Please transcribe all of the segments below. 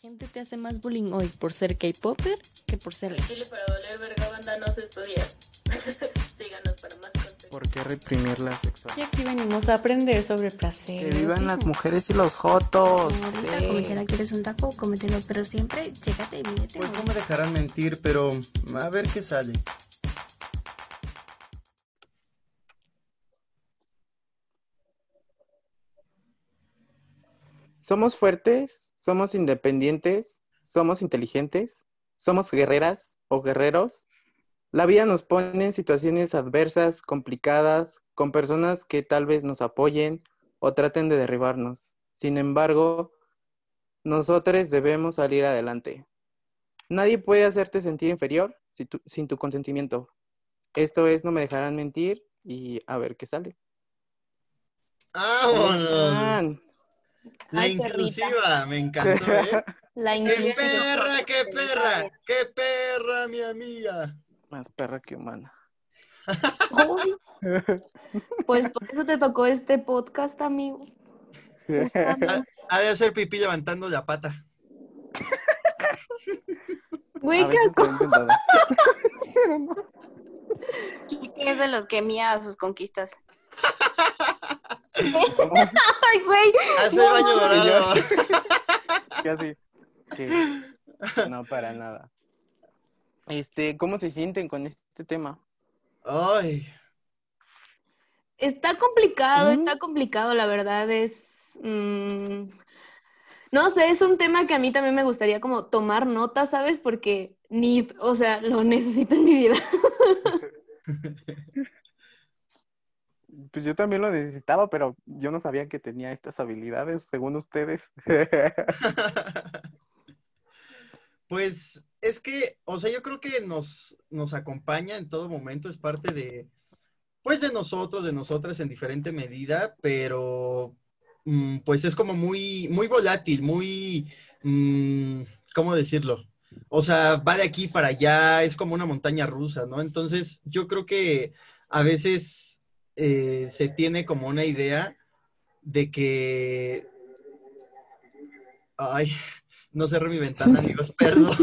gente te hace más bullying hoy por ser K-Popper que por ser. Chile para valer verga banda no se estudia. Síganos para más contenido. ¿Por qué reprimir la Y sexualidad? aquí venimos a aprender sobre placer. Que vivan las mujeres y los jotos. Sí. cometela, quieres un taco, cómetelo, pero siempre chécate y mídete. Pues no me dejarán mentir, pero a ver qué sale. Somos fuertes, somos independientes, somos inteligentes, somos guerreras o guerreros. La vida nos pone en situaciones adversas, complicadas, con personas que tal vez nos apoyen o traten de derribarnos. Sin embargo, nosotros debemos salir adelante. Nadie puede hacerte sentir inferior si tu- sin tu consentimiento. Esto es, no me dejarán mentir y a ver qué sale. ¡Vámonos! La Ay, perrita. inclusiva, me encantó, ¿eh? La ¡Qué perra, qué perra! ¡Qué perra, mi amiga! Más perra que humana. Uy, Pues por eso te tocó este podcast, amigo. Justamente. Ha de hacer pipí levantando la pata. Güey, qué asco. es de los que mía a sus conquistas. Ay, güey. Hace el baño dorado. Casi. Sí. No, para nada. Este, ¿cómo se sienten con este tema? Ay, Está complicado, Mm. está complicado, la verdad es... mm, no sé, es un tema que a mí también me gustaría como tomar nota, ¿sabes? Porque ni, o sea, lo necesito en mi vida. Pues yo también lo necesitaba, pero yo no sabía que tenía estas habilidades, según ustedes. Pues es que, o sea, yo creo que nos, nos acompaña en todo momento, es parte de, pues de nosotros, de nosotras en diferente medida, pero mm, pues es como muy, muy volátil, muy, mm, ¿cómo decirlo? O sea, va de aquí para allá, es como una montaña rusa, ¿no? Entonces, yo creo que a veces eh, se tiene como una idea de que... Ay, no cerré mi ventana, amigos, perdón.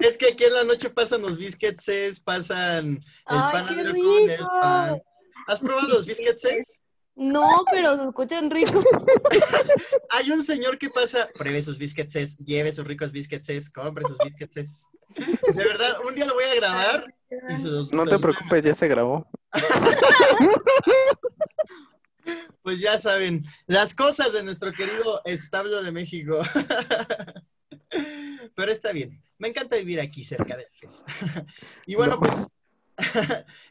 es que aquí en la noche pasan los biscuits, pasan el ¡Ay, qué panadero con el pan. ¿Has probado los biscuits? No, pero se escuchan ricos. Hay un señor que pasa, pruebe sus biscuits, lleve sus ricos biscuits, compre sus biscuits. De verdad, un día lo voy a grabar y se los No se te preocupes, ya se grabó. Pues ya saben, las cosas de nuestro querido establo de México. Pero está bien. Me encanta vivir aquí cerca del FES. Y bueno, pues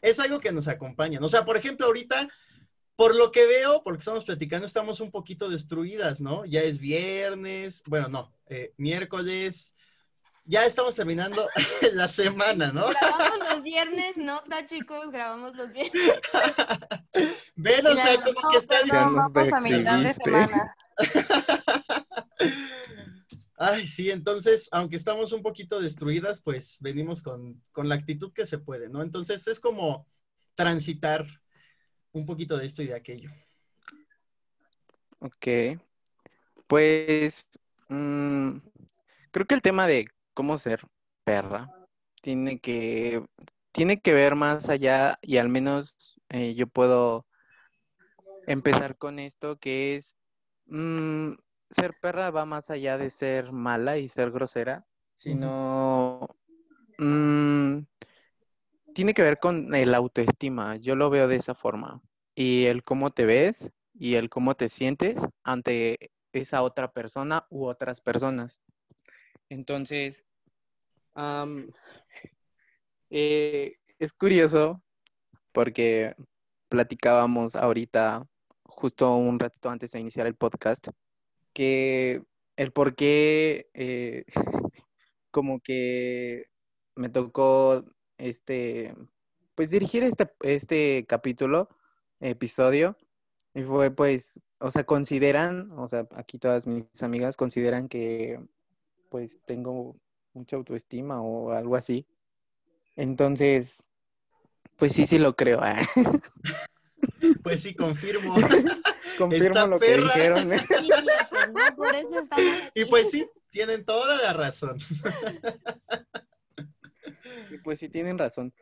es algo que nos acompaña. O sea, por ejemplo, ahorita, por lo que veo, porque estamos platicando, estamos un poquito destruidas, ¿no? Ya es viernes, bueno, no, eh, miércoles. Ya estamos terminando la semana, ¿no? Grabamos los viernes, nota, chicos, grabamos los viernes. Ven, o sea, como no, que está perdón, Ya nos vamos a mitad de semana. Ay, sí, entonces, aunque estamos un poquito destruidas, pues venimos con, con la actitud que se puede, ¿no? Entonces es como transitar un poquito de esto y de aquello. Ok. Pues mm, creo que el tema de cómo ser perra tiene que, tiene que ver más allá y al menos eh, yo puedo empezar con esto que es mm, ser perra va más allá de ser mala y ser grosera, sino mm, tiene que ver con el autoestima. Yo lo veo de esa forma. Y el cómo te ves y el cómo te sientes ante esa otra persona u otras personas. Entonces, am, eh, es curioso porque platicábamos ahorita, justo un ratito antes de iniciar el podcast, que el por qué eh, como que me tocó este, pues dirigir este, este capítulo, episodio, y fue pues, o sea, consideran, o sea, aquí todas mis amigas consideran que pues tengo mucha autoestima o algo así. Entonces, pues sí, sí lo creo. ah. Pues sí, confirmo. Confirmo Esta lo que perra. dijeron. ¿eh? Sí, cierto, ¿no? Por eso estamos Y pues sí, Tienen toda la razón. Y pues sí tienen razón.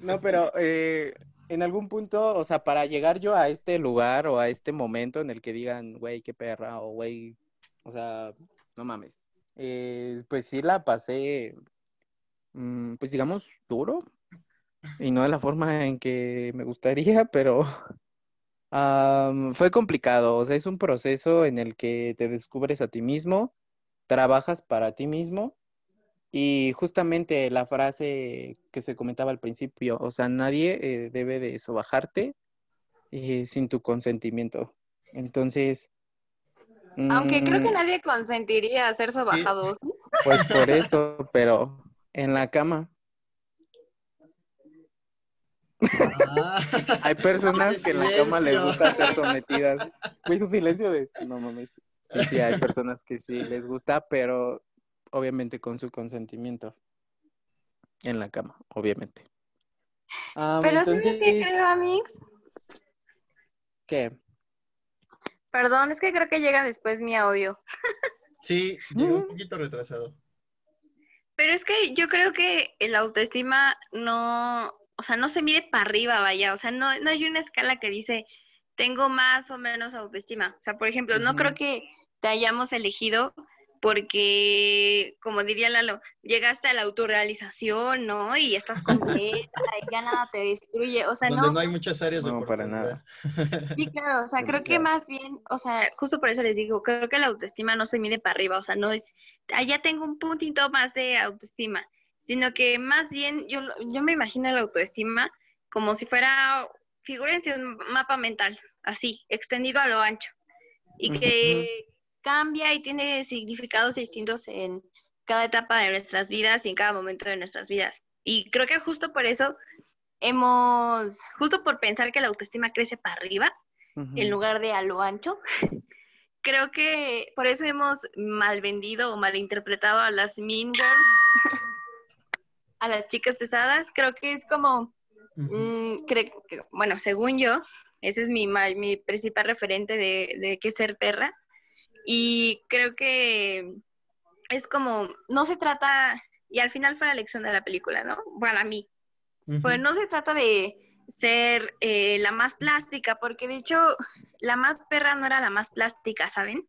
No, pero eh, en algún punto, o sea, para llegar yo a este lugar o a este momento en el que digan, güey, qué perra, o güey, o sea, no mames. eh, pues sí la pasé, mm, pues digamos, duro. Y no de la forma en que me gustaría, pero fue complicado. O sea, es un proceso en el que te descubres a ti mismo, trabajas para ti mismo. Y justamente la frase que se comentaba al principio, o sea, nadie eh, debe de sobajarte eh, sin tu consentimiento. Entonces, Aunque creo que mm, nadie consentiría a ser sobajado. ¿sí? pues por eso, pero en la cama. Ah. Hay personas que en la cama les gusta ser sometidas. Fue su silencio de, no mames. Sí, sí, hay personas que sí les gusta, pero obviamente con su consentimiento. En la cama, obviamente. Ah, Pero ¿sabes qué entonces, creo, Amix? ¿qué? Perdón, es que creo que llega después mi audio. Sí, llegó un poquito retrasado. Pero es que yo creo que el autoestima no, o sea, no se mide para arriba, vaya. O sea, no, no hay una escala que dice, tengo más o menos autoestima. O sea, por ejemplo, no creo que te hayamos elegido porque, como diría Lalo, llegaste a la autorrealización, ¿no? Y estás completa y ya nada te destruye. O sea, Donde no, no hay muchas áreas de No, para oportunidad. Sí, claro, o sea, creo que más bien, o sea, justo por eso les digo, creo que la autoestima no se mide para arriba, o sea, no es, ya tengo un puntito más de autoestima, sino que más bien yo, yo me imagino la autoestima como si fuera, figúrense un mapa mental, así, extendido a lo ancho, y que cambia y tiene significados distintos en cada etapa de nuestras vidas y en cada momento de nuestras vidas. Y creo que justo por eso hemos, justo por pensar que la autoestima crece para arriba, Ujú. en lugar de a lo ancho. Creo que por eso hemos mal vendido o malinterpretado a las mean girls, a las chicas pesadas. Creo que es como, Ujú. mm, cre- que- bueno, según yo, ese es mi, mi principal referente de, de qué ser perra. Y creo que es como, no se trata, y al final fue la lección de la película, ¿no? Para mí, Ujú. pues no se trata de ser eh, la más plástica, porque de hecho la más perra no era la más plástica, ¿saben?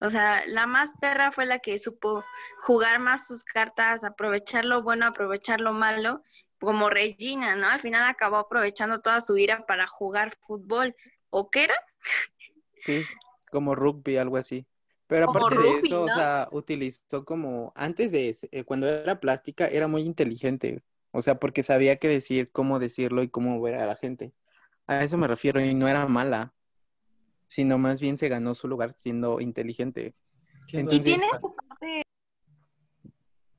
O sea, la más perra fue la que supo jugar más sus cartas, aprovechar lo bueno, aprovechar lo malo, como Regina, ¿no? Al final acabó aprovechando toda su ira para jugar fútbol. ¿O qué era? Sí, como rugby, algo así. Pero Como aparte de eso, o sea, utilizó como, antes de, ese- eh, cuando era plástica, era muy inteligente. O sea, porque sabía qué decir, cómo decirlo y cómo ver a la gente. A eso me refiero, y no era mala, sino más bien se ganó su lugar siendo inteligente. Y tiene su parte...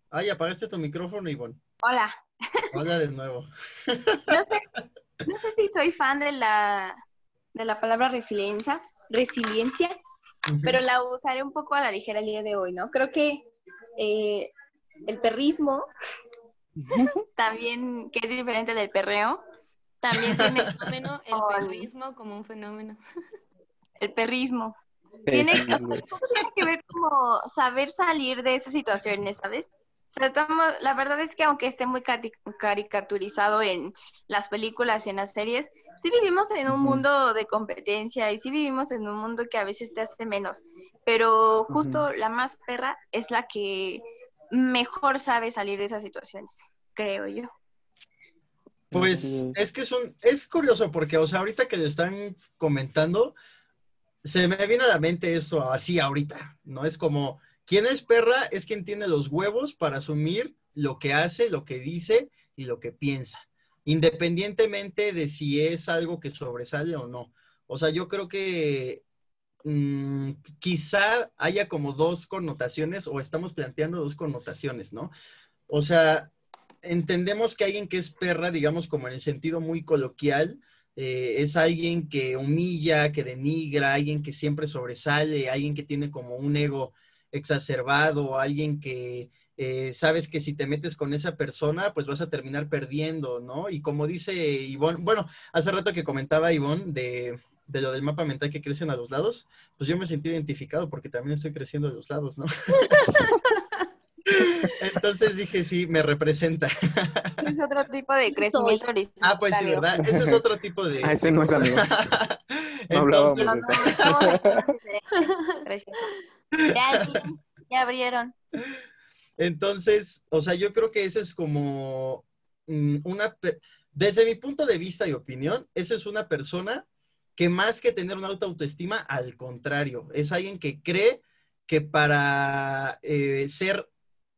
Ay, apagaste tu micrófono, Ivonne. Hola. Hola de nuevo. No sé, no sé si soy fan de la, de la palabra resiliencia, resiliencia, pero la usaré un poco a la ligera el día de hoy, ¿no? Creo que eh, el perrismo, también, que es diferente del perreo, también tiene Fenómeno, el perrismo como un fenómeno. el perrismo. Tiene, sí, o sea, güey. todo tiene que ver como saber salir de esas situaciones, ¿sabes? O sea, estamos, la verdad es que aunque esté muy cari- caricaturizado en las películas y en las series, sí vivimos en un mundo de competencia y sí vivimos en un mundo que a veces te hace menos, pero justo la más perra es la que mejor sabe salir de esas situaciones, creo yo. Pues es que es un, es curioso porque, o sea, ahorita que le están comentando, se me viene a la mente eso así ahorita, ¿no? Es como, ¿quién es perra? Es quien tiene los huevos para asumir lo que hace, lo que dice y lo que piensa, independientemente de si es algo que sobresale o no. O sea, yo creo que mm, quizá haya como dos connotaciones o estamos planteando dos connotaciones, ¿no? O sea, entendemos que alguien que es perra, digamos como en el sentido muy coloquial, eh, es alguien que humilla, que denigra, alguien que siempre sobresale, alguien que tiene como un ego exacerbado, alguien que eh, sabes que si te metes con esa persona, pues vas a terminar perdiendo, ¿no? Y como dice Ivonne, bueno, hace rato que comentaba Ivonne de, de lo del mapa mental que crecen a los lados, pues yo me sentí identificado porque también estoy creciendo a los lados, ¿no? Entonces dije, sí, me representa. Es otro tipo de crecimiento horizontal. Ah, pues sí, ¿verdad? Ese es otro tipo de... Ah, ese no es amigo. No hablábamos Entonces, de Ya, ya abrieron. Entonces, o sea, yo creo que ese es como mm, una, desde mi punto de vista y opinión, esa es una persona que más que tener una alta autoestima, al contrario, es alguien que cree que para eh, ser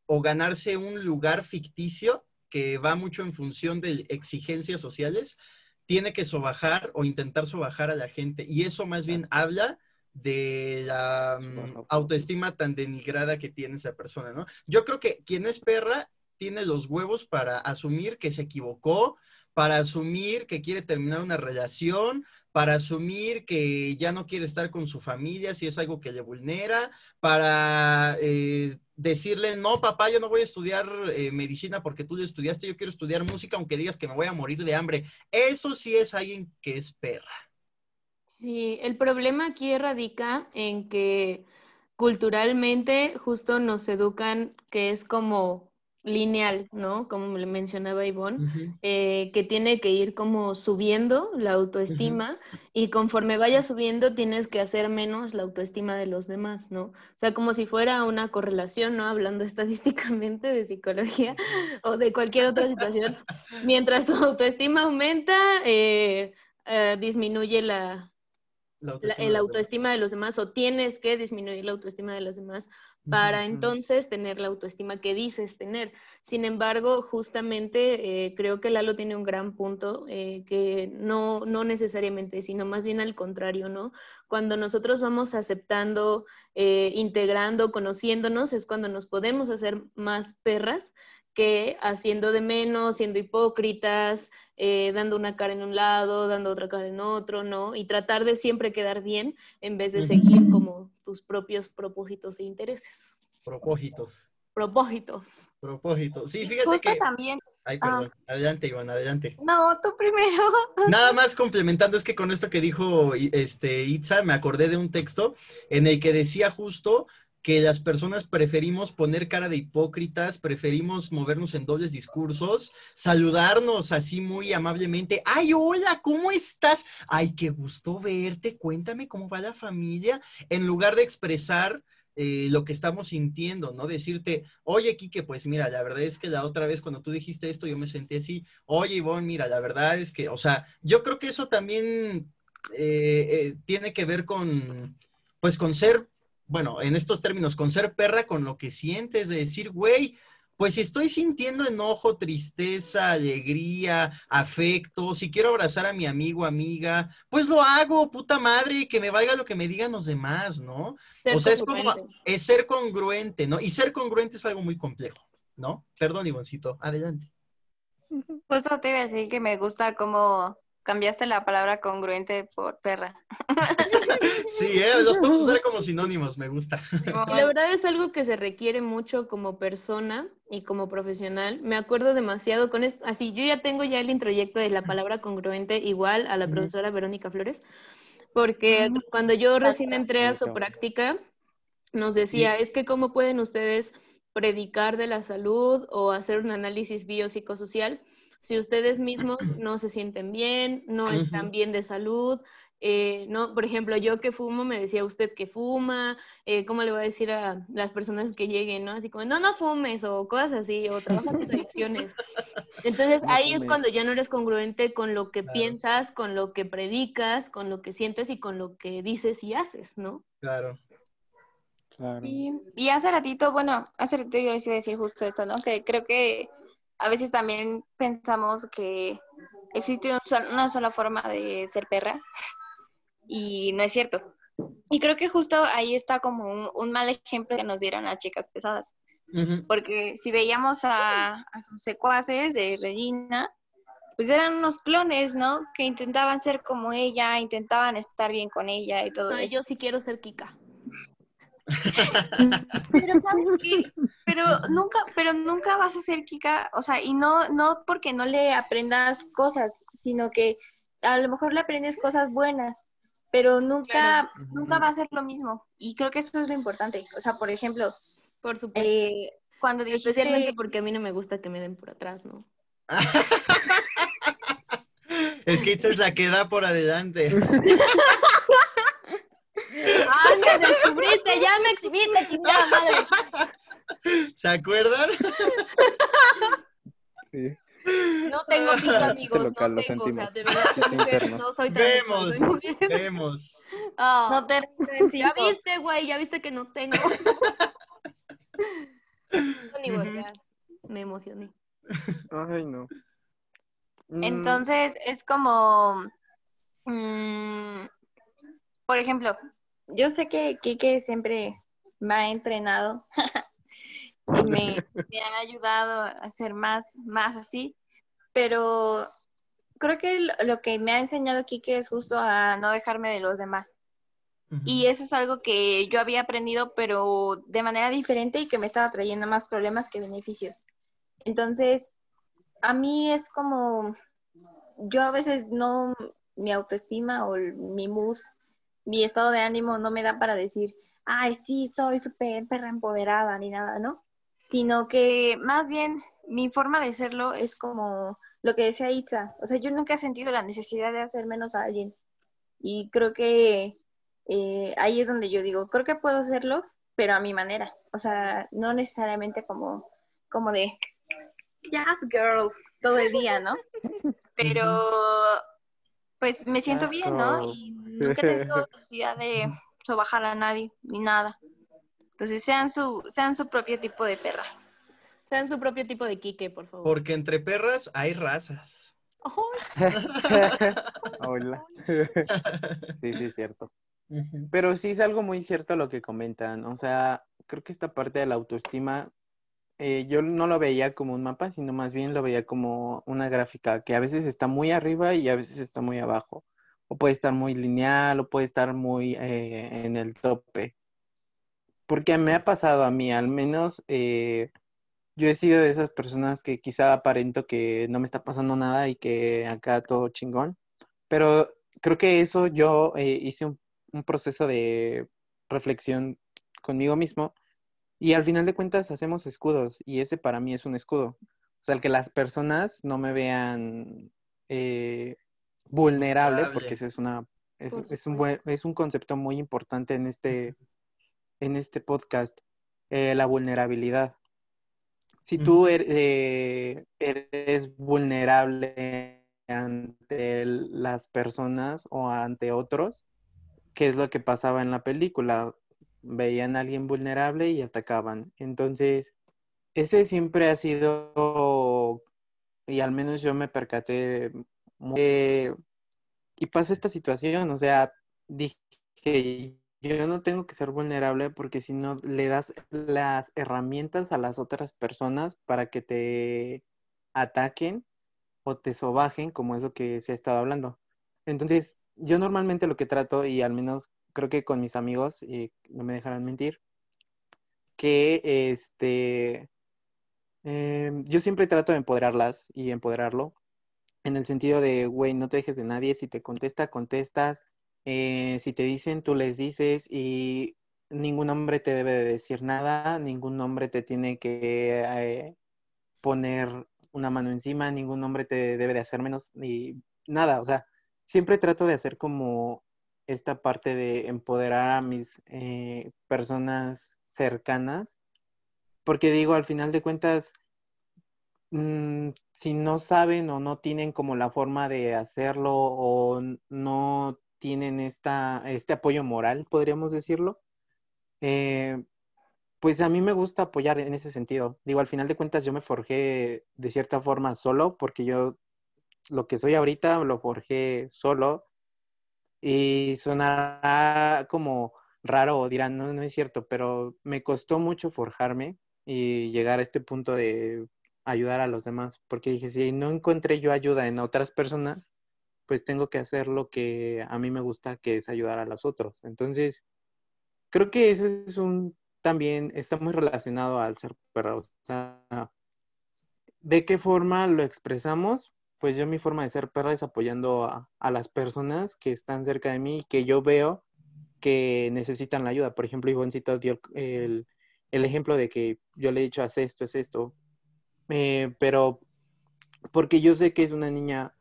o ganarse un lugar ficticio que va mucho en función de exigencias sociales, tiene que sobajar o intentar sobajar a la gente. Y eso más bien habla de la mm, autoestima tan denigrada que tiene esa persona, ¿no? Yo creo que quien es perra tiene los huevos para asumir que se equivocó, para asumir que quiere terminar una relación, para asumir que ya no quiere estar con su familia si es algo que le vulnera, para eh, decirle, no, papá, yo no voy a estudiar eh, medicina porque tú lo estudiaste, yo quiero estudiar música aunque digas que me voy a morir de hambre. Eso sí es alguien que es perra. Sí, el problema aquí radica en que culturalmente justo nos educan que es como lineal, ¿no? Como le mencionaba Ivonne, eh, que tiene que ir como subiendo la autoestima y conforme vaya subiendo tienes que hacer menos la autoestima de los demás, ¿no? O sea, como si fuera una correlación, ¿no? Hablando estadísticamente de psicología o de cualquier otra situación. Mientras tu autoestima aumenta, eh, eh, disminuye la, La la, el de demás. autoestima de los demás o tienes que disminuir la autoestima de los demás para Ujú. entonces tener la autoestima que dices tener. Sin embargo, justamente eh, creo que Lalo tiene un gran punto, eh, que no, no necesariamente, sino más bien al contrario, ¿no? Cuando nosotros vamos aceptando, eh, integrando, conociéndonos, es cuando nos podemos hacer más perras que haciendo de menos, siendo hipócritas, eh, dando una cara en un lado, dando otra cara en otro, ¿no? Y tratar de siempre quedar bien en vez de seguir como tus propios propósitos e intereses. Propósitos. Propósitos. Propósitos. Sí, fíjate justo que. también. Ay, Ah. perdón. Adelante, Iván, adelante. No, tú primero. Nada más complementando, es que con esto que dijo este Itza, me acordé de un texto en el que decía justo que las personas preferimos poner cara de hipócritas, preferimos movernos en dobles discursos, saludarnos así muy amablemente. Ay, hola, ¿cómo estás? Ay, qué gusto verte, cuéntame cómo va la familia, en lugar de expresar eh, lo que estamos sintiendo, ¿no? Decirte, oye, Quique, pues mira, la verdad es que la otra vez cuando tú dijiste esto, yo me sentí así, oye, Ivonne, mira, la verdad es que, o sea, yo creo que eso también eh, eh, tiene que ver con, pues con ser, bueno, en estos términos, con ser perra con lo que sientes, de decir, güey, pues si estoy sintiendo enojo, tristeza, alegría, afecto, si quiero abrazar a mi amigo, amiga, pues lo hago, puta madre, que me valga lo que me digan los demás, ¿no? Ser O sea, es como, es ser congruente, ¿no? Y ser congruente es algo muy complejo, ¿no? Perdón, Ivoncito, adelante. Justo te iba a decir que me gusta cómo cambiaste la palabra congruente por perra. Sí, ¿eh? los podemos usar como sinónimos, me gusta. Y la verdad es algo que se requiere mucho como persona y como profesional. Me acuerdo demasiado con esto, así yo ya tengo ya el introyecto de la palabra congruente igual a la profesora Verónica Flores, porque Ujú. cuando yo recién entré a su práctica, nos decía, es que cómo pueden ustedes predicar de la salud o hacer un análisis biopsicosocial si ustedes mismos no se sienten bien, no están bien de salud, eh, no, por ejemplo, yo que fumo, me decía usted que fuma, eh, ¿cómo le voy a decir a las personas que lleguen, no? Así como, no, no fumes, o cosas así, o trabaja tus adicciones. Entonces, No ahí es cuando ya no eres congruente con lo que Claro. piensas, con lo que predicas, con lo que sientes y con lo que dices y haces, ¿no? Claro. Claro. Y, y hace ratito, bueno, hace ratito yo les iba a decir justo esto, ¿no? Que creo que a veces también pensamos que existe una sola forma de ser perra y no es cierto. Y creo que justo ahí está como un, un mal ejemplo que nos dieron las chicas pesadas. Porque si veíamos a, a sus secuaces de Regina, pues eran unos clones, ¿no? Que intentaban ser como ella, intentaban estar bien con ella y todo No, eso. yo sí quiero ser Kika. Pero sabes qué, pero nunca, pero nunca vas a ser Kika, o sea, y no, no porque no le aprendas cosas, sino que a lo mejor le aprendes cosas buenas. pero nunca, Claro. nunca va a ser lo mismo. Y creo que eso es lo importante. O sea, por ejemplo, Por supuesto. eh, cuando dijiste... Especialmente porque a mí no me gusta que me den por atrás, ¿no? Es que Itza es la que da por adelante. ¡Ah, me descubriste! ¡Ya me exhibiste, chingada madre! ¿Se acuerdan? Sí. No tengo Chiste amigos, local, no lo tengo, o sea, de verdad, no soy tan... Vemos, muy- vemos. Ah, No te ya viste, güey, ya viste que no tengo. No, ni voltear. Me emocioné. Ay, no. Mm, Entonces es como, mm, por ejemplo, yo sé que Kike siempre me ha entrenado y me, me ha ayudado a ser más, más así, pero creo que lo, que me ha enseñado Kike es justo a no dejarme de los demás. Y eso es algo que yo había aprendido, pero de manera diferente y que me estaba trayendo más problemas que beneficios. Entonces, a mí es como, yo a veces no, mi autoestima o mi mood, mi estado de ánimo no me da para decir, ay, sí, soy súper perra empoderada ni nada, ¿no? Sino que más bien mi forma de serlo es como lo que decía Itza. O sea, yo nunca he sentido la necesidad de hacer menos a alguien. Y creo que eh, ahí es donde yo digo, creo que puedo hacerlo, pero a mi manera. O sea, no necesariamente como, como de, yes, girl, todo el día, ¿no? Pero, pues me siento Yes, bien, ¿no? Y nunca he tenido necesidad de sobajar a nadie, ni nada. Entonces, sean su, sean su propio tipo de perra. Sean su propio tipo de Quique, por favor. Porque entre perras hay razas. Ay, Hola. Sí, sí, es cierto. Pero sí es algo muy cierto lo que comentan. O sea, creo que esta parte de la autoestima, eh, yo no lo veía como un mapa, sino más bien lo veía como una gráfica que a veces está muy arriba y a veces está muy abajo. O puede estar muy lineal o puede estar muy eh, en el tope. Porque me ha pasado a mí, al menos eh, yo he sido de esas personas que quizá aparento que no me está pasando nada y que acá todo chingón. Pero creo que eso yo eh, hice un proceso de reflexión conmigo mismo y al final de cuentas hacemos escudos y ese para mí es un escudo. O sea, el que las personas no me vean vulnerable, Vulnerable. porque ese es una es, es un buen, es un concepto muy importante en este en este podcast, eh, la vulnerabilidad. Si tú er- eh, eres vulnerable ante las personas o ante otros, ¿qué es lo que pasaba en la película? Veían a alguien vulnerable y atacaban. Entonces, ese siempre ha sido, y al menos yo me percaté, y pasa esta situación, o sea, dije, yo no tengo que ser vulnerable porque si no le das las herramientas a las otras personas para que te ataquen o te sobajen, como es lo que se ha estado hablando. Entonces, yo normalmente lo que trato, y al menos creo que con mis amigos, y no me dejarán mentir, que este, eh, yo siempre trato de empoderarlas y empoderarlo, en el sentido de, güey, no te dejes de nadie, si te contesta, contestas, eh, si te dicen, tú les dices, y ningún hombre te debe de decir nada, ningún hombre te tiene que eh, poner una mano encima, ningún hombre te debe de hacer menos, ni nada, o sea, siempre trato de hacer como esta parte de empoderar a mis eh, personas cercanas, porque digo, al final de cuentas, mm, si no saben o no tienen como la forma de hacerlo o no tienen esta, este apoyo moral, podríamos decirlo, eh, pues a mí me gusta apoyar en ese sentido. Digo, al final de cuentas yo me forjé de cierta forma solo, porque yo lo que soy ahorita lo forjé solo y sonará como raro dirán, no, no es cierto, pero me costó mucho forjarme y llegar a este punto de ayudar a los demás, porque dije, si no encontré yo ayuda en otras personas, pues tengo que hacer lo que a mí me gusta, que es ayudar a los otros. Entonces, creo que eso es un, también está muy relacionado al ser perro. O sea, ¿de qué forma lo expresamos? pues yo mi forma de ser perra es apoyando a, a las personas que están cerca de mí y que yo veo que necesitan la ayuda. Por ejemplo, Ivoncito dio el, el ejemplo de que yo le he dicho, haz esto, es esto. Eh, pero porque yo sé que es una niña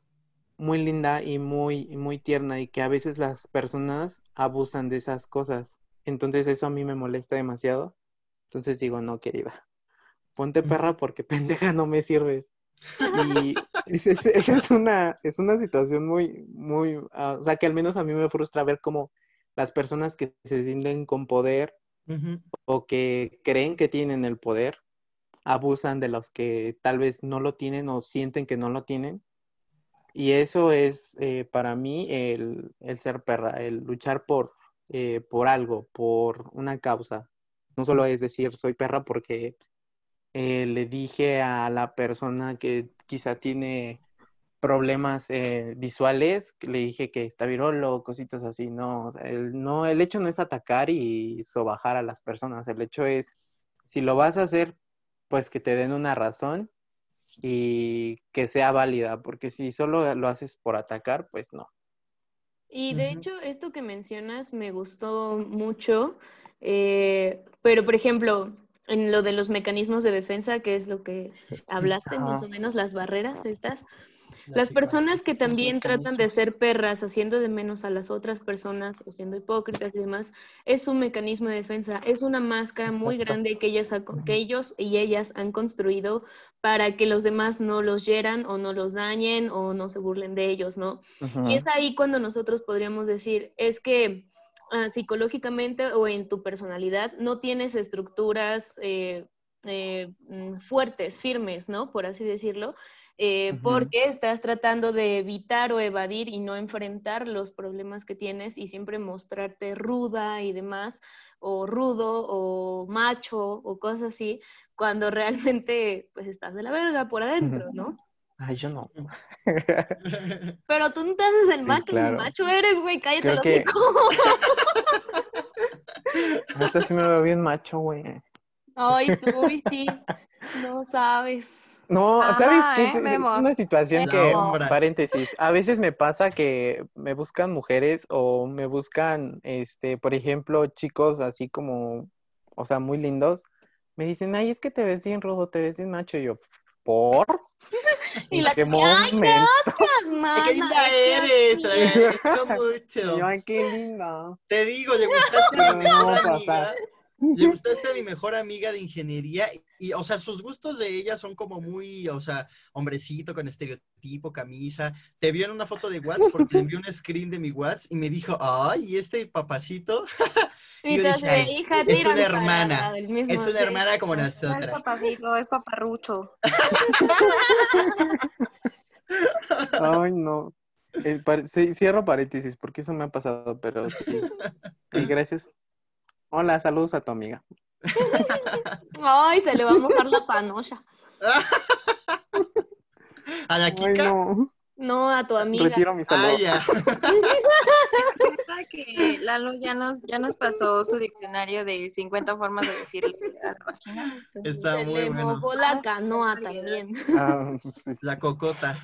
muy linda y muy, muy tierna y que a veces las personas abusan de esas cosas. Entonces eso a mí me molesta demasiado. Entonces digo, no, querida, ponte perra porque pendeja no me sirves. Y es, es- es una, es una situación muy, muy, ah, o sea, que al menos a mí me frustra ver cómo las personas que se sienten con poder o que creen que tienen el poder abusan de los que tal vez no lo tienen o sienten que no lo tienen. Y eso es eh, para mí el, el ser perra, el luchar por, eh, por algo, por una causa. No solo es decir soy perra porque eh, le dije a la persona que quizá tiene problemas visuales, le dije que está virolo cositas así, no, el, no, el hecho no es atacar y sobajar a las personas, el hecho es, si lo vas a hacer, pues que te den una razón y que sea válida, porque si solo lo haces por atacar, pues no. Y de hecho, esto que mencionas me gustó mucho, eh, pero por ejemplo, en lo de los mecanismos de defensa, que es lo que hablaste, más o menos las barreras estas, las personas que también tratan de ser perras, haciendo de menos a las otras personas o siendo hipócritas y demás, es un mecanismo de defensa, es una máscara muy grande que, ellas ha- que ellos y ellas han construido para que los demás no los hieran o no los dañen o no se burlen de ellos, ¿no? Y es ahí cuando nosotros podríamos decir, es que ah, psicológicamente o en tu personalidad no tienes estructuras eh, eh, mm, fuertes, firmes, ¿no? Por así decirlo, eh, porque estás tratando de evitar o evadir y no enfrentar los problemas que tienes y siempre mostrarte ruda y demás, o rudo, o macho, o cosas así, cuando realmente pues estás de la verga por adentro, ¿no? Ay, yo no. Pero tú no te haces el Sí, macho, claro. macho eres, güey, cállate los que-. Neta sí me veo bien macho, güey. Ay, tú, y sí, no sabes. No, Ajá, ¿sabes qué? ¿eh? Es- es Vemos. una situación La que, paréntesis, a veces me pasa que me buscan mujeres o me buscan, este, por ejemplo, chicos así como, o sea, muy lindos, me dicen, ay, es que te ves bien rudo, te ves bien macho, y yo, ¿por? Y ¿En la qué ay, mana, ¡Qué linda qué eres! Te agradezco mucho. yo, ay, qué linda. Te digo, le gustaste a mi no amiga. pasar. Le gustaste a mi mejor amiga de ingeniería y, o sea, sus gustos de ella son como muy, o sea, hombrecito con estereotipo, camisa. Te vio en una foto de WhatsApp porque le envió un screen de mi WhatsApp y me dijo, ay, ¿y este papacito? Y Yo dije, "Ay, hija, es una hermana, mismo Es una sexo". hermana como No es nosotras. papacito, es paparrucho. Ay, no. Eh, par- sí, cierro paréntesis porque eso me ha pasado, pero sí. Y gracias. Hola, saludos a tu amiga. Ay, se le va a mojar la panocha. ¿A la Ay, Kika? no. No, a tu amiga. Retiro mi saludo. Ah, ya. Que Lalo ya nos, ya nos pasó su diccionario de 50 formas de decirle a la vagina. Está Se muy le bueno. mojó la canoa también. Ah, sí. La cocota.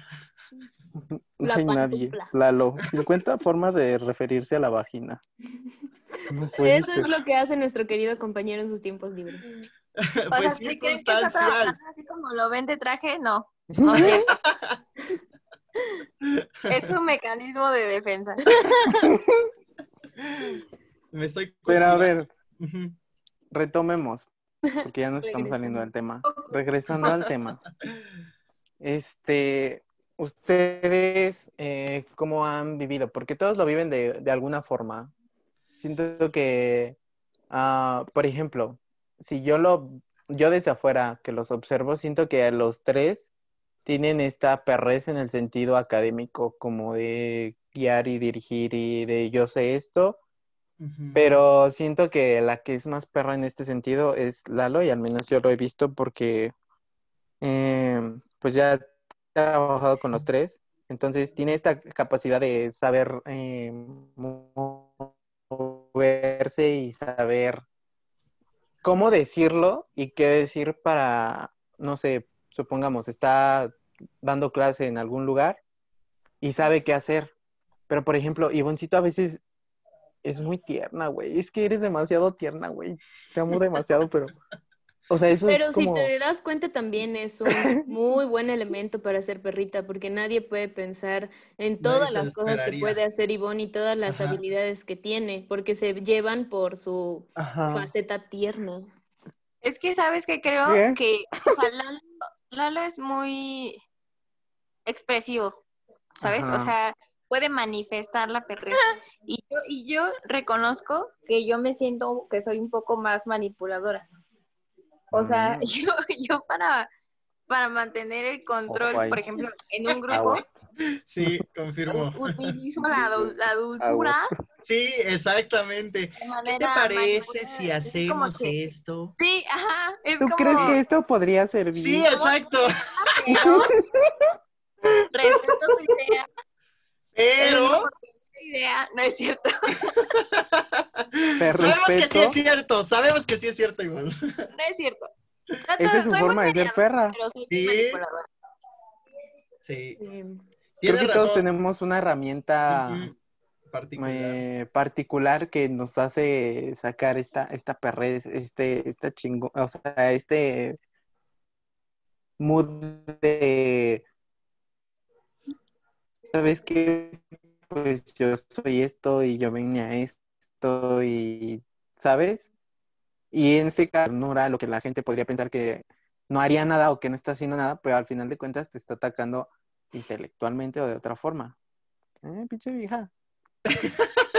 No La hay nadie. Lalo, 50 formas de referirse a la vagina. No Eso ser. es lo que hace nuestro querido compañero en sus tiempos libres. o sea, Pues si creen que está trabajando así como lo ven de traje, no. No es un mecanismo de defensa. Me estoy Pero a ver, retomemos, porque ya nos estamos saliendo del tema. Regresando al tema. Este, ustedes, eh, ¿cómo han vivido? Porque todos lo viven de, de alguna forma. Siento que, ah, por ejemplo, si yo lo, yo desde afuera que los observo, siento que los tres tienen esta perrez en el sentido académico, como de guiar y dirigir y de yo sé esto, pero siento que la que es más perra en este sentido es Lalo, y al menos yo lo he visto porque eh, pues ya he trabajado con los tres, entonces tiene esta capacidad de saber eh, moverse y saber cómo decirlo y qué decir para, no sé, supongamos, está dando clase en algún lugar y sabe qué hacer. Pero, por ejemplo, Ivoncito a veces es muy tierna, güey. Es que eres demasiado tierna, güey. Te demasiado, pero... O sea, eso Pero es si te das cuenta también es un muy buen elemento para ser perrita, porque nadie puede pensar en todas las cosas que puede hacer Ivonne y todas las Ajá. habilidades que tiene, porque se llevan por su Ajá. faceta tierna. Es que, ¿sabes qué? Creo ¿Qué? que, o sea, Lalo, Lalo es muy expresivo, ¿sabes? O sea, puede manifestar la perreza. Y yo, y yo reconozco que yo me siento que soy un poco más manipuladora. O sea, Mm. yo, yo para, para mantener el control, por ejemplo, en un grupo. Sí, confirmo. u- utilizo la, dul- la dulzura Sí, exactamente. ¿Qué te parece si Es hacemos que- esto? Sí, ajá, es ¿Tú como... crees que esto podría servir? Sí, exacto. respeto tu idea, Pero idea no es cierto. Sabemos que sí es cierto. Sabemos que sí es cierto, igual. No es cierto. Trato- Esa es su forma de ser perra. Pero soy Sí. muy manipuladora. Sí, Eh, Creo que razón. todos tenemos una herramienta. Particular. eh, particular que nos hace sacar esta, esta perrez, este, esta chingo, o sea, este mood de ¿sabes qué? Pues yo soy esto y yo vine a esto y ¿sabes? Y en este caso, no era lo que la gente podría pensar que no haría nada o que no está haciendo nada, pero al final de cuentas te está atacando intelectualmente o de otra forma. Eh, pinche vieja.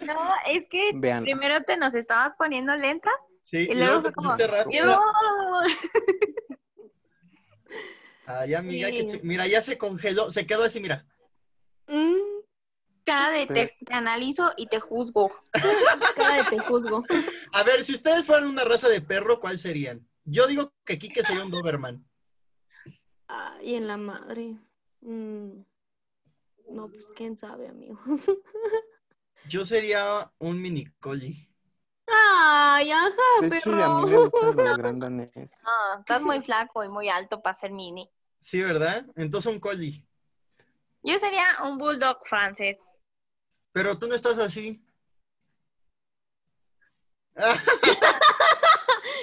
No, es que Vean. primero te nos estabas poniendo lenta Sí, y y luego fue como, Ay, amiga, Sí. mira, ya se congeló, se quedó así, mira. Mm, cara de te, Pero- te analizo y te juzgo. cara de te juzgo. A ver, si ustedes fueran una raza de perro, ¿cuál serían? Yo digo que Kike sería un Doberman. Ay, en la madre. Mm, No, pues quién sabe, amigos. Yo sería un mini collie. Ay, ajá, De hecho, y a mí me perro. gustan los grandones. No, estás muy flaco y muy alto para ser mini. Sí, ¿verdad? Entonces un collie. Yo sería un bulldog francés. Pero tú no estás así.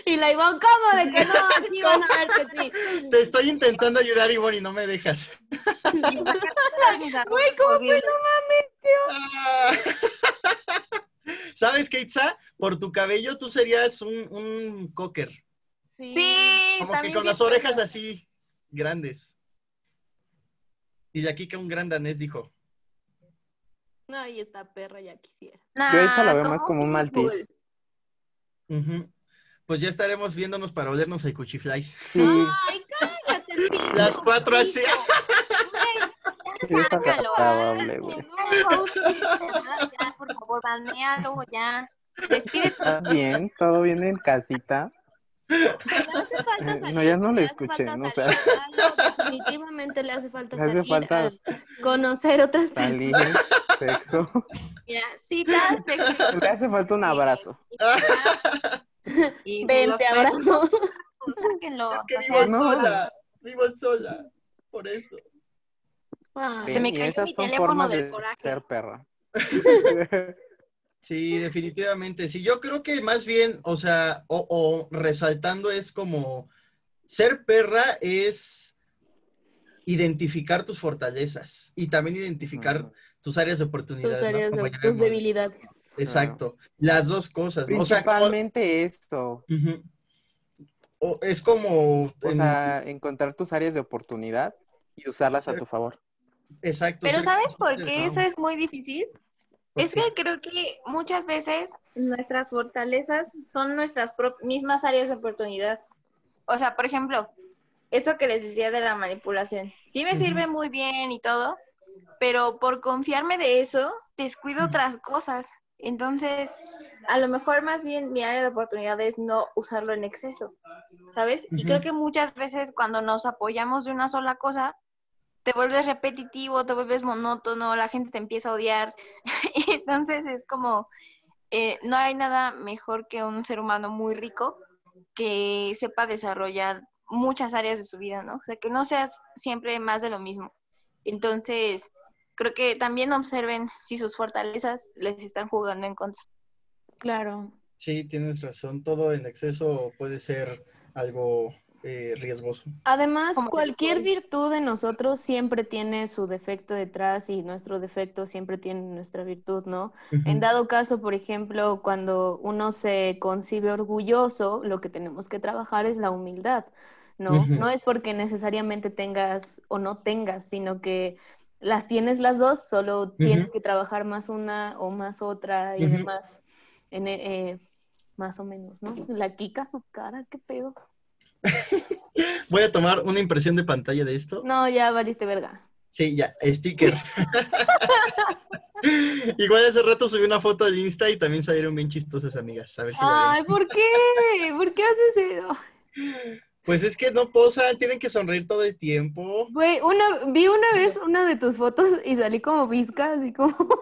Y la Ivonne, ¿cómo de que no? Aquí van a ver que sí. Te estoy intentando ayudar, Ivonne, y no me dejas. Yo sacar todas mis arrugas Güey, ¿cómo posibles. Ah. ¿Sabes, Keitza? Por tu cabello tú serías un, un cocker. Sí. Sí, Como que con las orejas así, grandes. Y de aquí que un gran danés dijo. Ay, esta perra ya quisiera. Yo a esa la veo más como un maltés. Ujú. Pues ya estaremos viéndonos para olernos el cuchiflies. Sí, Ay, cállate, sí. Las cuatro así. sí es Sácalo, agradable, güey. No, ya, por favor, banealo ya. Despídete. ¿Estás bien? ¿Todo bien en casita? Le hace falta Eh, salir. no, ya no le escuché, no sé. Definitivamente le hace falta Le hace salir falta a conocer otras salir, personas. sexo. Mira, citas, sexo. Le hace falta un abrazo. Y Ven, te abrazo. sáquenlo. Es que vivo no. sola. Vivo sola. Por eso. Ay, Se me y cayó mi teléfono del de coraje. ser perra. Sí, definitivamente. Sí, yo creo que más bien, o sea, o, o resaltando es como ser perra es identificar tus fortalezas y también identificar tus áreas de oportunidad. tus ¿no? áreas de tus debilidades. Exacto. Las dos cosas. ¿no? O sea, como- Principalmente esto. Ujú. O es como... O en- sea, encontrar tus áreas de oportunidad y usarlas a tu favor. exacto. Pero ser ¿sabes por qué eso es muy difícil? ¿Por Es que creo que muchas veces nuestras fortalezas son nuestras mismas áreas de oportunidad. O sea, por ejemplo, esto que les decía de la manipulación. Sí me sirve muy bien y todo, pero por confiarme de eso, descuido otras cosas. Entonces, a lo mejor más bien mi área de oportunidad es no usarlo en exceso, ¿sabes? Y creo que muchas veces cuando nos apoyamos de una sola cosa, te vuelves repetitivo, te vuelves monótono, la gente te empieza a odiar. Y entonces es como, eh, no hay nada mejor que un ser humano muy rico que sepa desarrollar muchas áreas de su vida, ¿no? O sea, que no seas siempre más de lo mismo. Entonces, creo que también observen si sus fortalezas les están jugando en contra. Claro. Sí, tienes razón. Todo en exceso puede ser algo eh, riesgoso. Además, cualquier virtud de nosotros siempre tiene su defecto detrás y nuestro defecto siempre tiene nuestra virtud, ¿no? En dado caso, por ejemplo, cuando uno se concibe orgulloso, lo que tenemos que trabajar es la humildad, ¿no? No es porque necesariamente tengas o no tengas, sino que las tienes las dos, solo tienes que trabajar más una o más otra y demás, en, eh, eh, más o menos, ¿no? La Kika, su cara, qué pedo. Voy a tomar una impresión de pantalla de esto. No, ya valiste verga. Sí, ya, sticker. Igual hace rato subí una foto al Insta y también salieron bien chistosas, amigas. A ver si Ay. ¿por qué? ¿Por qué haces eso? Pues es que no posan, tienen que sonreír todo el tiempo. Güey, una, vi una vez una de tus fotos y salí como visca, así como.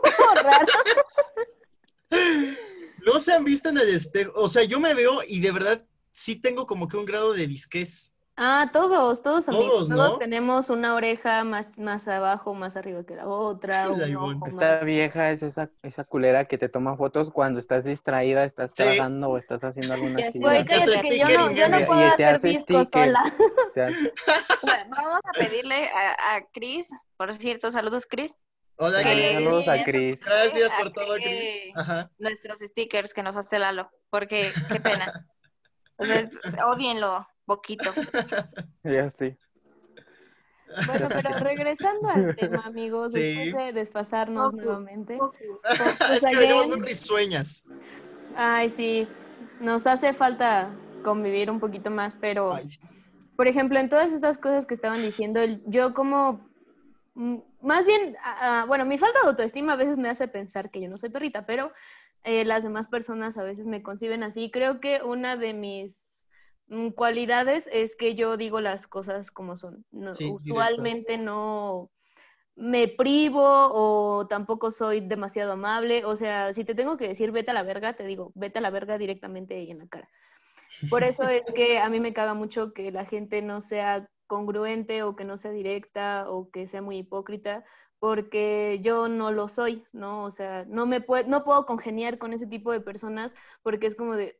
No se han visto en el espejo. O sea, yo me veo y de verdad sí tengo como que un grado de visquez. Ah, todos, todos amigos, Todos, tenemos una oreja más, más abajo, más arriba que la otra, ojo Esta más- vieja es esa, esa culera que te toma fotos cuando estás distraída, estás Sí. trabajando o estás haciendo alguna. Güey, actividad. Que yo no, y yo no puedo hacer hace disco stickers. sola. Te hace- Bueno, vamos a pedirle a, a Cris, por cierto, saludos Cris, Hola, Que- Cris. Saludos a eso. Chris. Gracias a por todo, Cris. Ajá. nuestros stickers que nos hace Lalo, porque qué pena. Entonces, odienlo, poquito. Ya sí. Bueno, pero regresando al tema, amigos, Sí. después de desfasarnos Goku, nuevamente. Goku. es que venimos muy risueñas. Ay, sí, nos hace falta convivir un poquito más, pero... Ay, sí. por ejemplo, en todas estas cosas que estaban diciendo, el- yo como, más bien, ah, bueno, mi falta de autoestima a veces me hace pensar que yo no soy perrita, pero eh, las demás personas a veces me conciben así. Creo que una de mis mm, cualidades es que yo digo las cosas como son. No- Sí, directo. usualmente no me privo o tampoco soy demasiado amable. O sea, si te tengo que decir vete a la verga, te digo vete a la verga directamente y en la cara. Por eso es que a mí me caga mucho que la gente no sea congruente o que no sea directa o que sea muy hipócrita, porque yo no lo soy, ¿no? O sea, no me puedo, no puedo congeniar con ese tipo de personas porque es como de...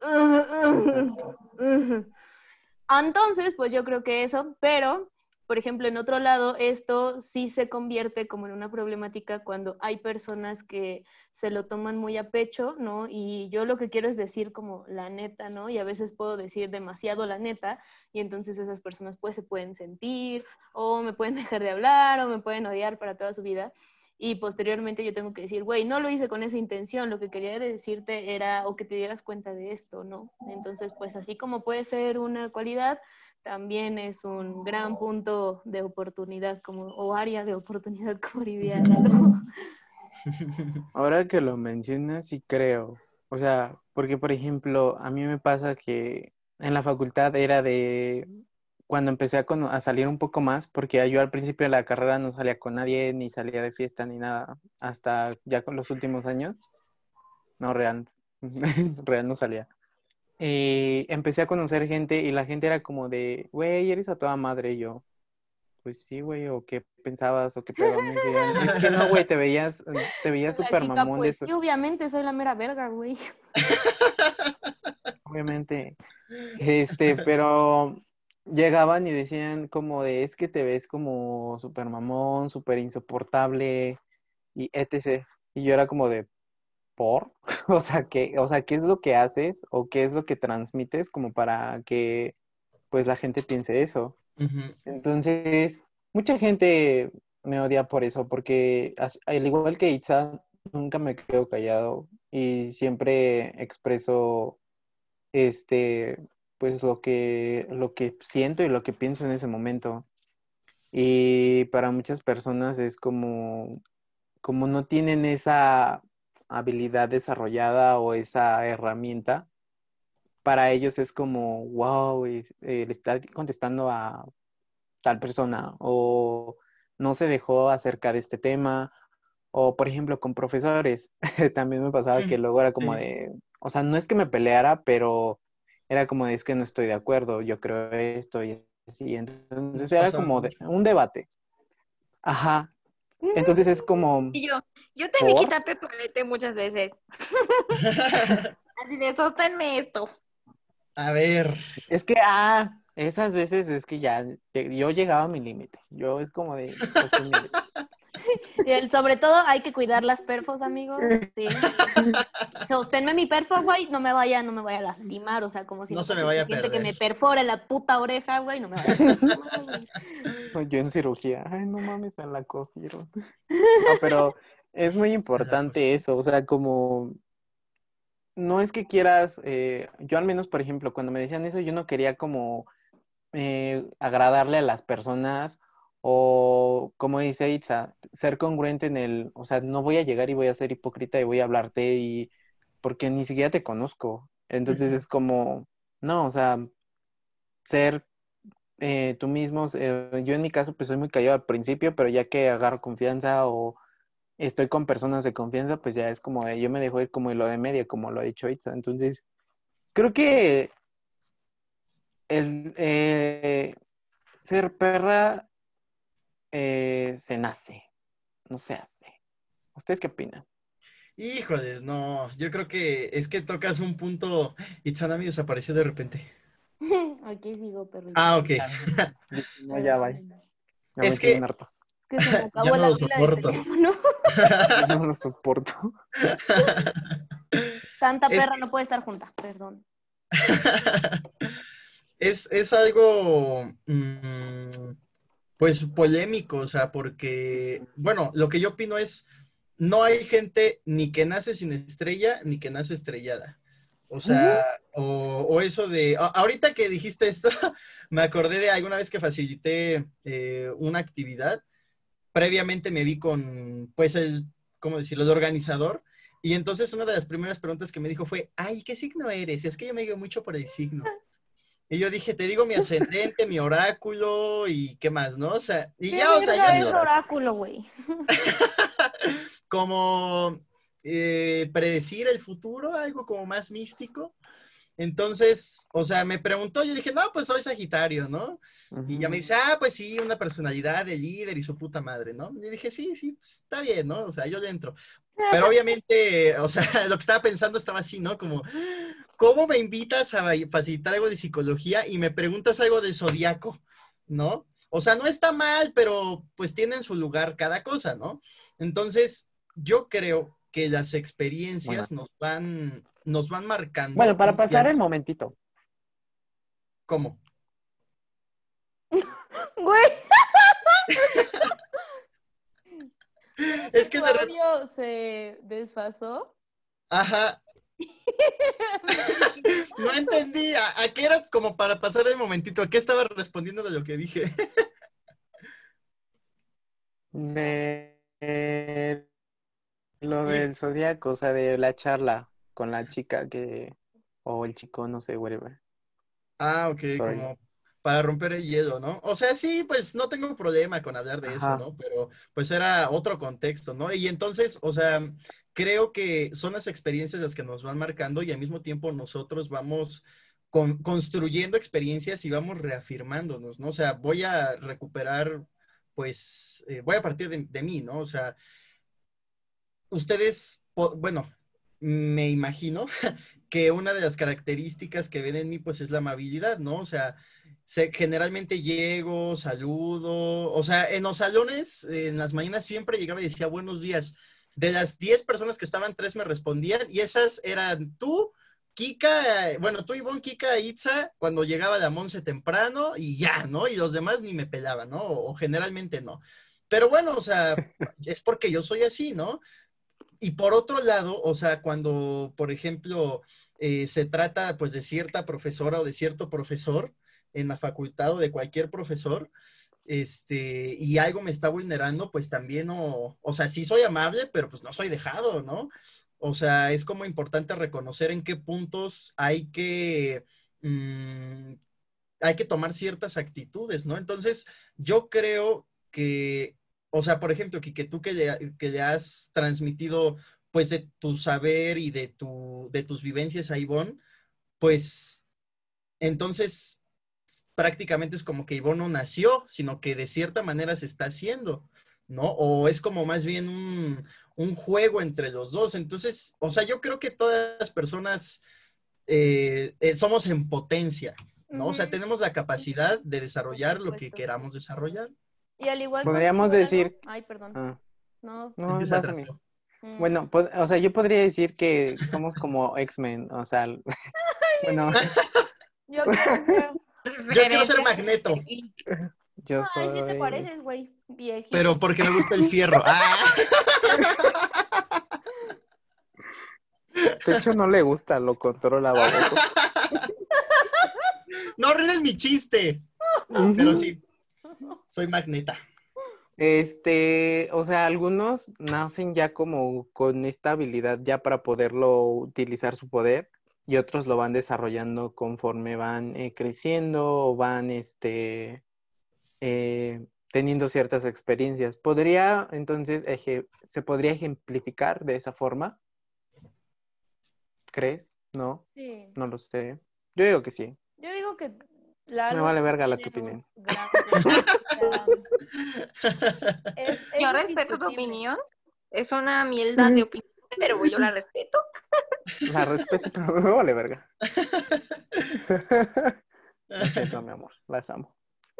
Entonces, pues yo creo que eso, pero, por ejemplo, en otro lado, esto sí se convierte como en una problemática cuando hay personas que se lo toman muy a pecho, ¿no? Y yo lo que quiero es decir como la neta, ¿no? Y a veces puedo decir demasiado la neta y entonces esas personas pues se pueden sentir o me pueden dejar de hablar o me pueden odiar para toda su vida. Y posteriormente yo tengo que decir, güey, no lo hice con esa intención, lo que quería decirte era o que te dieras cuenta de esto, ¿no? Entonces, pues así como puede ser una cualidad, también es un gran punto de oportunidad como, o área de oportunidad como Lalo. Ahora que lo mencionas, sí creo. O sea, porque por ejemplo, a mí me pasa que en la facultad era de cuando empecé a, a salir un poco más, porque yo al principio de la carrera no salía con nadie, ni salía de fiesta, ni nada, hasta ya con los últimos años. No, real, real no salía. Y empecé a conocer gente y la gente era como de, güey, eres a toda madre y yo. Pues sí, güey, o qué pensabas, o qué pedo. Me decían, es que no, güey, te veías, te veías súper mamón pues sí, obviamente soy la mera verga, güey. Obviamente. Este, pero llegaban y decían como de, es que te ves como súper mamón, súper insoportable y etc. Y yo era como de, ¿por? O sea, ¿qué, o sea, ¿qué es lo que haces o qué es lo que transmites como para que pues la gente piense eso? Entonces, mucha gente me odia por eso, porque al igual que Itza, nunca me quedo callado y siempre expreso este, pues lo que, lo que siento y lo que pienso en ese momento. Y para muchas personas es como, como no tienen esa habilidad desarrollada o esa herramienta, para ellos es como, wow, eh, le está contestando a tal persona o no se dejó acerca de este tema. O, por ejemplo, con profesores, también me pasaba que luego era como de, o sea, no es que me peleara, pero era como de, es que no estoy de acuerdo, yo creo esto y así. Entonces era como de- mucho. un debate. Ajá. Entonces es como, Y yo, yo te vi ¿Por? quitarte tu arete muchas veces. Así de, sosténme esto. A ver, es que, ah, esas veces es que ya, yo llegaba a mi límite. Yo es como de, pues. Y el- sobre todo hay que cuidar las perfos, amigos. Sí. Sosténme mi perfo, güey, no me vaya, no me vaya a lastimar, o sea, como si No se me vaya a que me perfora la puta oreja, güey, no me vaya a lastimar, güey. Yo en cirugía, ay, no mames, me la cosieron. No, pero es muy importante eso, o sea, como no es que quieras, eh, yo al menos, por ejemplo, cuando me decían eso, yo no quería como eh, agradarle a las personas o, como dice Itza, ser congruente en el, o sea, no voy a llegar y voy a ser hipócrita y voy a hablarte y porque ni siquiera te conozco. Entonces es como, no, o sea, ser eh, tú mismo, eh, yo en mi caso pues soy muy callado al principio, pero ya que agarro confianza o estoy con personas de confianza, pues ya es como de, yo me dejo ir como lo de media, como lo ha dicho Itza. Entonces, creo que el eh, ser perra eh, se nace, no se hace. ¿Ustedes qué opinan? híjoles, no, yo creo que es que tocas un punto. Itsanami desapareció de repente. Aquí sigo, perrito. Ah, ok. No, ya va. Es que- tienen hartos. Es que se me Ya acabó no la lo pila soporto. No lo soporto. Tanta Es perra no puede estar junta, perdón. es, es algo, mm, pues, polémico, o sea, porque, bueno, lo que yo opino es, no hay gente ni que nace sin estrella, ni que nace estrellada. O sea, o, o eso de, ahorita que dijiste esto, me acordé de alguna vez que facilité eh, una actividad, previamente me vi con, pues, el, ¿cómo decirlo?, el organizador, y entonces una de las primeras preguntas que me dijo fue, ay, ¿qué signo eres? Es que yo me guío mucho por el signo. Y yo dije, te digo mi ascendente, mi oráculo y qué más, ¿no? O sea, y ¿Qué ya, o sea, yo es oráculo, güey? como eh, predecir el futuro, algo como más místico. Entonces, o sea, me preguntó, yo dije, no, pues soy Sagitario, ¿no? Y ya me dice, ah, pues sí, una personalidad de líder y su puta madre, ¿no? Y dije, sí, sí, pues, está bien, ¿no? O sea, yo le entro. Pero obviamente, o sea, lo que estaba pensando estaba así, ¿no? Como, ¿cómo me invitas a facilitar algo de psicología y me preguntas algo del zodiaco, ¿no? O sea, no está mal, pero pues tiene en su lugar cada cosa, ¿no? Entonces, yo creo que las experiencias nos van, nos van marcando. Bueno, para pasar el momentito. ¿Cómo? Güey, Es que de se desfasó. ajá, no entendí, ¿a, a qué era como para pasar el momentito? ¿A qué estaba respondiendo de lo que dije? De eh, lo del zodiaco, o sea, de la charla con la chica que, o el chico, no sé, whatever. Ah, ok, Sorry. como para romper el hielo, ¿no? O sea, sí, pues no tengo problema con hablar de eso. ¿no? Pero pues era otro contexto, ¿no? Y entonces, o sea, creo que son las experiencias las que nos van marcando y al mismo tiempo nosotros vamos con- construyendo experiencias y vamos reafirmándonos, ¿no? O sea, voy a recuperar, pues, eh, voy a partir de, de mí, ¿no? O sea, ustedes, bueno, me imagino que una de las características que ven en mí, pues, es la amabilidad, ¿no? O sea, se- generalmente llego, saludo, o sea, en los salones, en las mañanas siempre llegaba y decía buenos días. De las 10 personas que estaban, tres me respondían y esas eran tú, Kika, eh, bueno, tú, Ivonne, Kika, Itza, cuando llegaba la Monse temprano y ya, ¿no? Y los demás ni me pelaban, ¿no? O, o generalmente no. Pero bueno, o sea, es porque yo soy así, ¿no? Y por otro lado, o sea, cuando, por ejemplo, eh, se trata pues de cierta profesora o de cierto profesor en la facultad o de cualquier profesor, este, y algo me está vulnerando, pues también, o, o sea, sí soy amable, pero pues no soy dejado, ¿no? O sea, es como importante reconocer en qué puntos hay que, mm, hay que tomar ciertas actitudes, ¿no? Entonces, yo creo que, o sea, por ejemplo, que, que tú que le, que le has transmitido, pues, de tu saber y de, tu, de tus vivencias a Ivonne, pues, entonces, prácticamente es como que Ivonne no nació, sino que de cierta manera se está haciendo, ¿no? O es como más bien un, un juego entre los dos. Entonces, o sea, yo creo que todas las personas eh, eh, somos en potencia, ¿no? O sea, tenemos la capacidad de desarrollar lo que queramos desarrollar. Y al igual que Podríamos decir- Ay, perdón. Ah, No. no, mí. mm. Bueno, o sea, yo podría decir que somos como X-Men, o sea, bueno, Yo quiero ser- Yo quiero ser Magneto, yo Ay, sí te pareces, güey. Viejito. pero porque me gusta el fierro. Ah, De hecho, no le gusta, lo controla baboso. no arruines mi chiste, pero sí, soy Magneta. Este, o sea, algunos nacen ya como con esta habilidad ya para poderlo utilizar su poder y otros lo van desarrollando conforme van eh, creciendo o van este eh, teniendo ciertas experiencias. ¿Podría entonces eje- se podría ejemplificar de esa forma? ¿Crees? ¿No? Sí. No lo sé. Yo digo que sí. Yo digo que Me Lalo vale verga lo que opinen. Yo respeto tu opinión. Es una mierda de opinión, pero yo la respeto. La respeto, pero me vale verga. Respeto, mi amor. Las amo.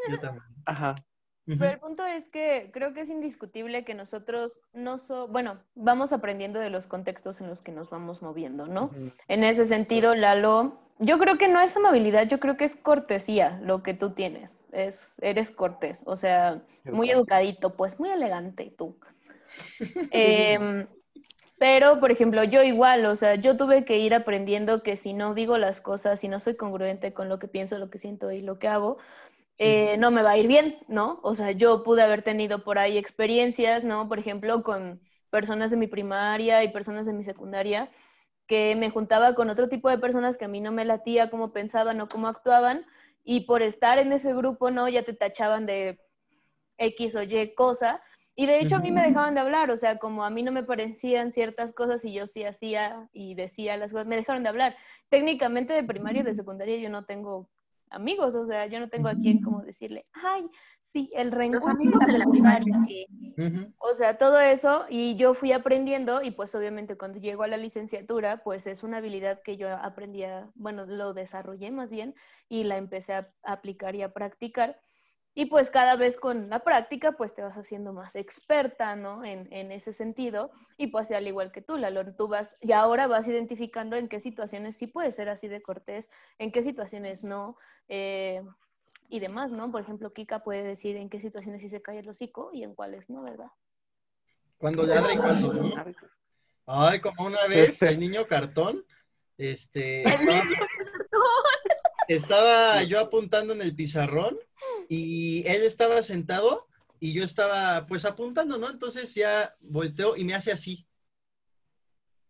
Yo también. Ajá. Pero el punto es que creo que es indiscutible que nosotros no so, bueno, vamos aprendiendo de los contextos en los que nos vamos moviendo, ¿no? En ese sentido, Lalo, yo creo que no es amabilidad, yo creo que es cortesía lo que tú tienes. Es, eres cortés, o sea, muy educadito, pues muy elegante tú. Em, pero, por ejemplo, yo igual, o sea, yo tuve que ir aprendiendo que si no digo las cosas, si no soy congruente con lo que pienso, lo que siento y lo que hago, Sí. eh, no me va a ir bien, ¿no? O sea, yo pude haber tenido por ahí experiencias, ¿no? Por ejemplo, con personas de mi primaria y personas de mi secundaria, que me juntaba con otro tipo de personas que a mí no me latía cómo pensaban o cómo actuaban, y por estar en ese grupo, ¿no? Ya te tachaban de X o Y cosa, y de hecho a mí me dejaban de hablar, o sea, como a mí no me parecían ciertas cosas y yo sí hacía y decía las cosas, me dejaron de hablar. Técnicamente de primaria y de secundaria yo no tengo amigos, o sea, yo no tengo a quien como decirle, ay, sí, el Los rencor amigos de la primaria. que- o sea, todo eso y yo fui aprendiendo y pues obviamente cuando llego a la licenciatura, pues es una habilidad que yo aprendía, bueno, lo desarrollé más bien y la empecé a, a aplicar y a practicar. Y pues cada vez con la práctica, pues te vas haciendo más experta, ¿no? En, en ese sentido. Y pues al igual que tú, Lalo, tú vas, y ahora vas identificando en qué situaciones sí puedes ser así de cortés, en qué situaciones no. eh, y demás, ¿no? Por ejemplo, Kika puede decir en qué situaciones sí se cae el hocico y en cuales no, ¿verdad? Cuando ladra y cuando no. Ay, como una vez el niño cartón, este, estaba, estaba yo apuntando en el pizarrón y él estaba sentado y yo estaba pues apuntando, ¿no? Entonces ya volteó y me hace así.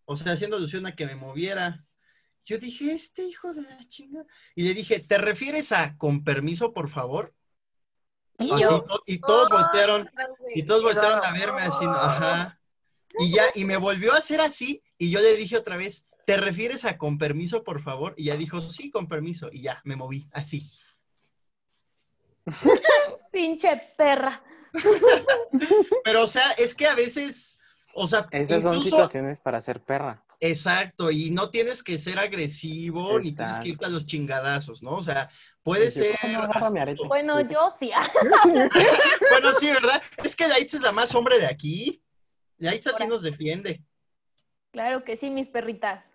O sea, haciendo alusión a que me moviera. Yo dije, este hijo de la chinga. Y le dije, ¿te refieres a con permiso, por favor? Y Así, yo. to- y todos "Oh, voltearon, y todos voltearon a verme así, ¿no? Ajá. Y ya, y me volvió a hacer así, y yo le dije otra vez, ¿te refieres a con permiso, por favor? Y ya dijo, sí, con permiso, y ya, me moví, así. Pinche perra. Pero, o sea, es que a veces, o sea, Esas son situaciones para ser perra. exacto, y no tienes que ser agresivo, ni tienes que irte a los chingadazos, ¿no? O sea, puede ser... Bueno, yo sí. Bueno, sí, ¿verdad? Es que Yaitz es la más hombre de aquí. Yaitz así nos defiende. Claro que sí, mis perritas.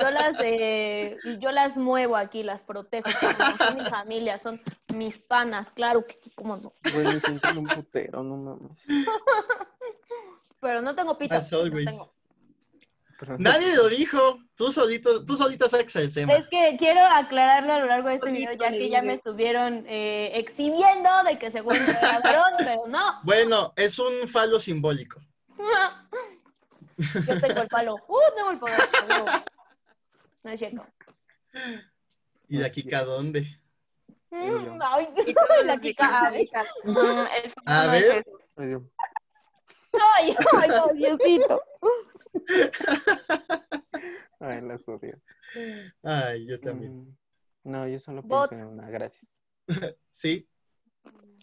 Yo las de, yo las muevo aquí, las protejo. Son mi familia, son mis panas, claro que sí, cómo no. Güey, me siento en un putero, no mames. Pero no tengo no. Pero- Nadie lo dijo. Tú solito, tú solita sacas el tema. Es que quiero aclararlo a lo largo de este Solito video, ya que ya me estuvieron eh, exhibiendo de que según yo era varón, pero no. Bueno, es un falo simbólico. Yo tengo el palo. Uh, tengo el poder. No es cierto. ¿Y de aquí a dónde? Mm, ay, Y la "Mm, el A es ver. eso". Ay, ay, no, Diosito. Ay, las odio. Ay, yo también. Mm, No, yo solo pienso en una, gracias. ¿Sí?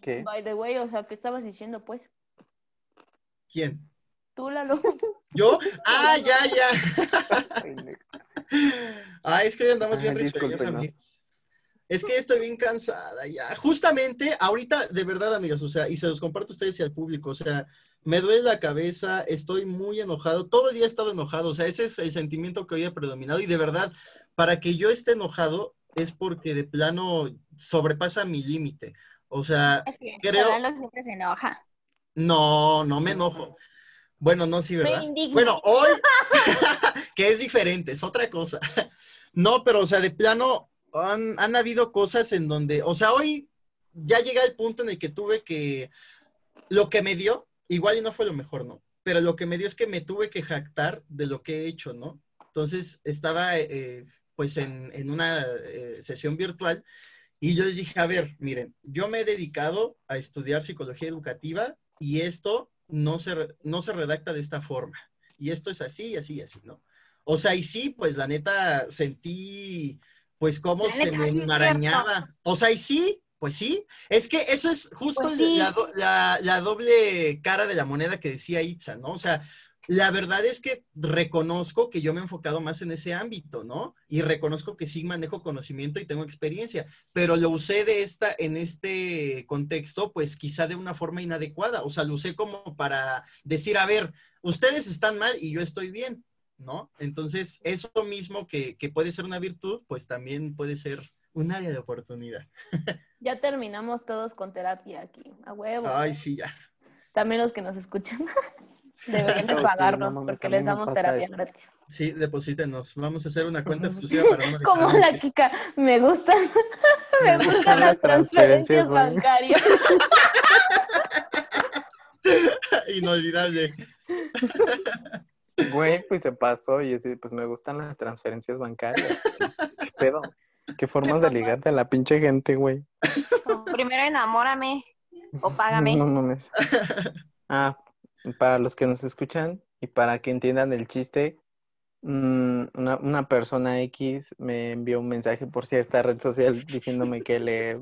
¿Qué? By the way, o sea, ¿qué estabas diciendo, pues? ¿Quién? Tú, Lalo. ¿Yo? Ah, ya, ya. Ah, es que hoy andamos bien risueños, amigos. Es que estoy bien cansada ya. Justamente ahorita, de verdad, amigas, o sea, y se los comparto a ustedes y al público, o sea, me duele la cabeza, estoy muy enojado, todo el día he estado enojado, o sea, ese es el sentimiento que hoy ha predominado y de verdad, para que yo esté enojado es porque de plano sobrepasa mi límite. O sea, Es que Creo- Lalo siempre se enoja. no, no me enojo. Bueno, no, sí, ¿verdad? Bueno, hoy, que es diferente, es otra cosa. No, pero, o sea, de plano, han, han habido cosas en donde, o sea, hoy ya llega el punto en el que tuve que, lo que me dio, igual y no fue lo mejor, ¿no? Pero lo que me dio es que me tuve que jactar de lo que he hecho, ¿no? Entonces, estaba, eh, pues, en, en una eh, sesión virtual y yo les dije, a ver, miren, yo me he dedicado a estudiar psicología educativa y esto no se, no se redacta de esta forma. Y esto es así, y así, y así, ¿no? O sea, y sí, pues la neta sentí, pues cómo La se me enmarañaba. O sea, y sí, pues sí. Es que eso es justo Pues sí. la, la- la doble cara de la moneda que decía Itza, ¿no? O sea, la verdad es que reconozco que yo me he enfocado más en ese ámbito, ¿no? Y reconozco que sí manejo conocimiento y tengo experiencia, pero lo usé de esta, en este contexto, pues quizá de una forma inadecuada. O sea, lo usé como para decir, a ver, ustedes están mal y yo estoy bien, ¿no? Entonces, eso mismo que, que puede ser una virtud, pues también puede ser un área de oportunidad. Ya terminamos todos con terapia aquí, a huevo. Ay, sí, ya. También los que nos escuchan. Deberían de Oh, sí, no pagarnos mames, porque les damos terapia eso. gratis. Sí, deposítenos. Vamos a hacer una cuenta exclusiva para no Como la de- Kika, me gustan, me Me gustan las transferencias güey. bancarias. Inolvidable. Güey, pues se pasó y así, pues me gustan las transferencias bancarias. ¿Qué pedo? ¿Qué formas de ligarte a la pinche gente, güey? Primero enamórame o págame. No mames. Ah, para los que nos escuchan y para que entiendan el chiste, mm, una, persona X me envió un mensaje por cierta red social diciéndome que le,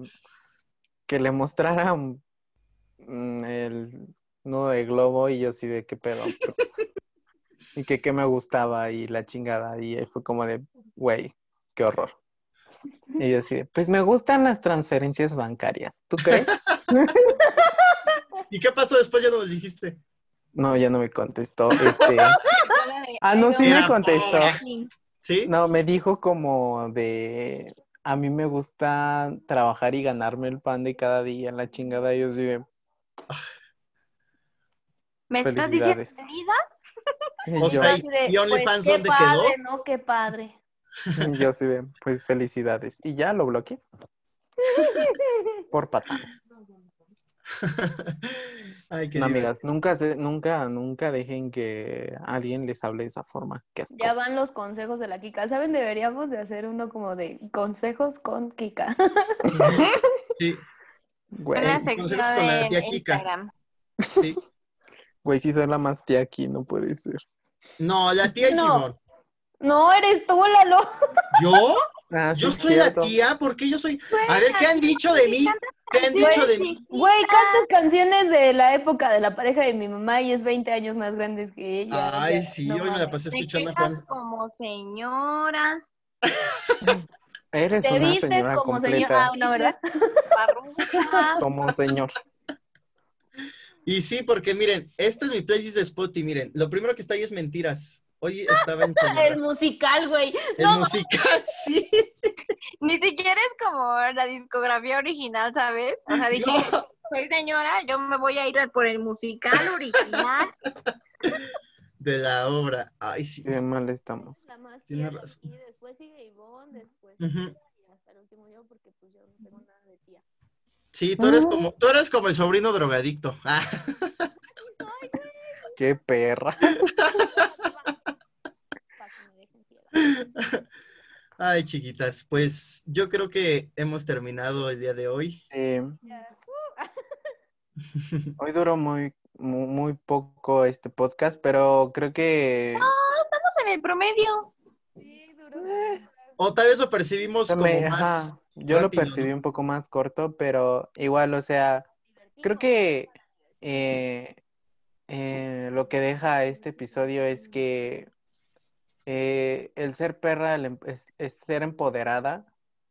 que le mostrara mm, el nudo de globo y yo así de qué pedo. Y que qué me gustaba y la chingada. Y fue como de, güey, qué horror. Y yo así de, pues me gustan las transferencias bancarias. ¿Tú crees? ¿Y qué pasó después? Ya nos dijiste. No, ya no me contestó. Este, ah, no, sí me contestó. ¿Sí? No, me dijo como de, a mí me gusta trabajar y ganarme el pan de cada día, la chingada. Y yo así de, ¿Me estás diciendo y O sea, de, ¿Y OnlyFans qué dónde padre, quedó? ¿no? Qué padre. y yo así de, pues felicidades. Y ya lo bloqueé. Por patán. Ay, qué No, amigas, nunca, se, nunca, nunca dejen que alguien les hable de esa forma. Qué asco. Ya van los consejos de la Kika. ¿Saben? Deberíamos de hacer uno como de consejos con Kika. Sí, Güey, Una sección con la tía en Kika. Instagram. sí. güey, sí soy la más tía aquí, no puede ser. No, la tía es No. Simón. No, eres tú, Lalo. ¿Yo? Ah, sí ¿Yo soy cierto. la tía? ¿Por qué yo soy? A ver, ¿qué han dicho de mí? ¿Qué han dicho de mí? Güey, cantas canciones de la época de la pareja de mi mamá y es 20 años más grandes que ella. Ay, ya, sí, no hoy me la pasé escuchando a Juan. como señora, Eres Te una vistes señora como completa. señora, no, ¿verdad? Como señor. Y sí, porque miren, esta es mi playlist de Spotify, miren, lo primero que está ahí es mentiras. Hoy estaba en El musical, güey. el no, musical, sí. Ni siquiera es como la discografía original, ¿sabes? O sea, dije, No. soy señora, yo me voy a ir por el musical original. De la obra. Ay, sí. Qué mal estamos. De razón. aquí, después sigue Ivonne, después Ujú. Kika, y hasta el último yo porque pues yo no tengo nada de tía. Sí, tú eres como, tú eres como el sobrino drogadicto. Ah, Qué perra. Para que me dejen ciega. Ay, chiquitas, pues yo creo que hemos terminado el día de hoy. Eh, hoy duró muy, muy, muy poco este podcast, pero creo que Estamos en el promedio. Sí, duró. Eh. O tal vez lo percibimos como Me- más. ajá, yo lo percibí ¿no? un poco más corto, pero igual, o sea, creo que eh, eh, lo que deja este episodio es que eh, el ser perra el em- es, es ser empoderada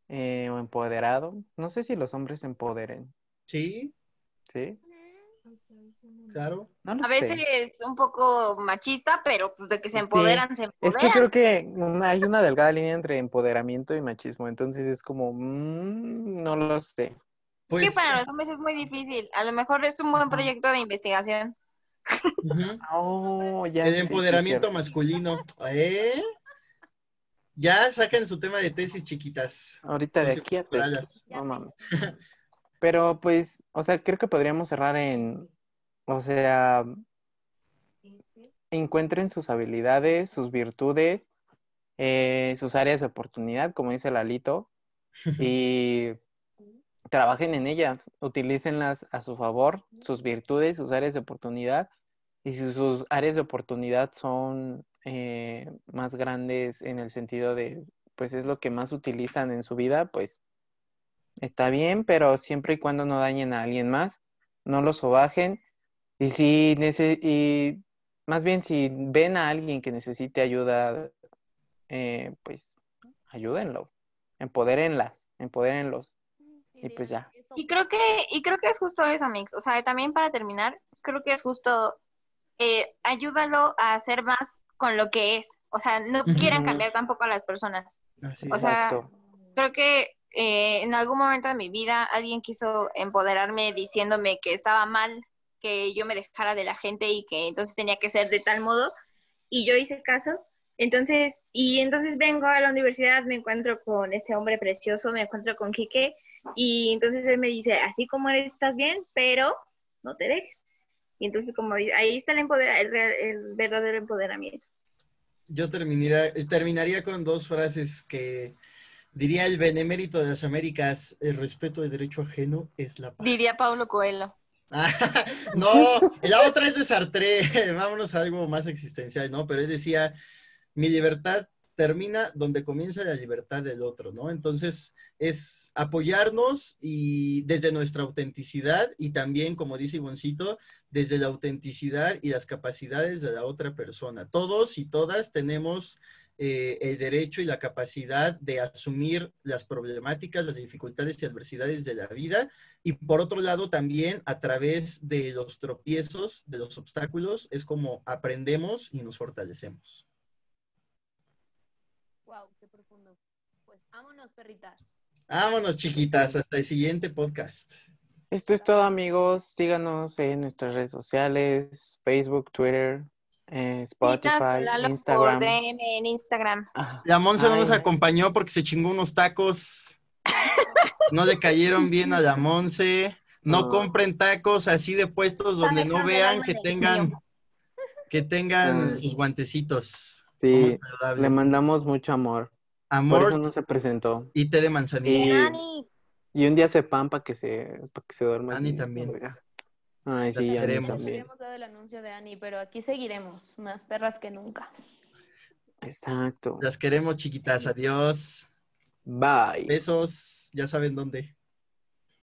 eh, o empoderado. No sé si los hombres se empoderen, Sí, ¿sí? claro. No A veces un poco machista, pero pues de que se Sí. empoderan, se Es empoderan. que creo que una- hay una delgada línea entre empoderamiento y machismo, entonces es como, mm, no lo sé. que Pues. para los hombres es muy difícil. A lo mejor es un buen proyecto de investigación. Oh, ya El sí, empoderamiento masculino. ¿Eh? Ya saquen su tema de tesis, chiquitas. Ahorita de aquí a Socioculturales. No mames. Pero pues, o sea, creo que podríamos cerrar en, o sea, encuentren sus habilidades, sus virtudes, eh, sus áreas de oportunidad, como dice Lalito, y trabajen en ellas, utilícenlas a su favor, sus virtudes, sus áreas de oportunidad, y si sus áreas de oportunidad son eh, más grandes en el sentido de, pues es lo que más utilizan en su vida, pues está bien, pero siempre y cuando no dañen a alguien más, no los sobajen, y si y más bien si ven a alguien que necesite ayuda, eh, pues ayúdenlo, empodérenlas, empodérenlos, y pues ya. Y creo que, y creo que es justo eso, Mix. O sea, también para terminar, creo que es justo eh, ayúdalo a hacer más con lo que es. O sea, no quieran cambiar tampoco a las personas. Así O sea, Exacto. Creo que eh, en algún momento de mi vida alguien quiso empoderarme diciéndome que estaba mal que yo me dejara de la gente y que entonces tenía que ser de tal modo. Y yo hice caso. Entonces, y entonces vengo a la universidad, me encuentro con este hombre precioso, me encuentro con Quique, y entonces él me dice, así como eres, estás bien, pero no te dejes. Y entonces, como ahí está el, empodera- el, real- el verdadero empoderamiento. Yo terminaría, terminaría con dos frases que diría el benemérito de las Américas, el respeto del derecho ajeno es la paz. Diría Paulo Coelho. Ah, no, la otra es de Sartre, vámonos a algo más existencial, ¿no? Pero él decía, mi libertad termina donde comienza la libertad del otro, ¿no? Entonces es apoyarnos y desde nuestra autenticidad y también, como dice Ivoncito, desde la autenticidad y las capacidades de la otra persona. Todos y todas tenemos eh, el derecho y la capacidad de asumir las problemáticas, las dificultades y adversidades de la vida y por otro lado, también a través de los tropiezos, de los obstáculos, es como aprendemos y nos fortalecemos. Wow, qué profundo. Pues vámonos, perritas. Vámonos, chiquitas, hasta el siguiente podcast. Esto es todo, amigos. Síganos en nuestras redes sociales, Facebook, Twitter, eh, Spotify, Instagram. DM en Instagram. Ah, La Monse no nos acompañó porque se chingó unos tacos. No le cayeron bien a la Monse. No compren tacos así de puestos donde no vean que tengan, que tengan sus guantecitos. Sí, le mandamos mucho amor. Por Amor eso no se presentó. y té de manzanilla. Y, Ani, y un día se pan para que se, para que se duerma. Ani también. oiga. Ay, sí, Las Ani queremos. también. Hemos dado el anuncio de Ani, pero aquí seguiremos, más perras que nunca. Exacto. Las queremos, chiquitas. Adiós. Bye. Besos. Ya saben dónde.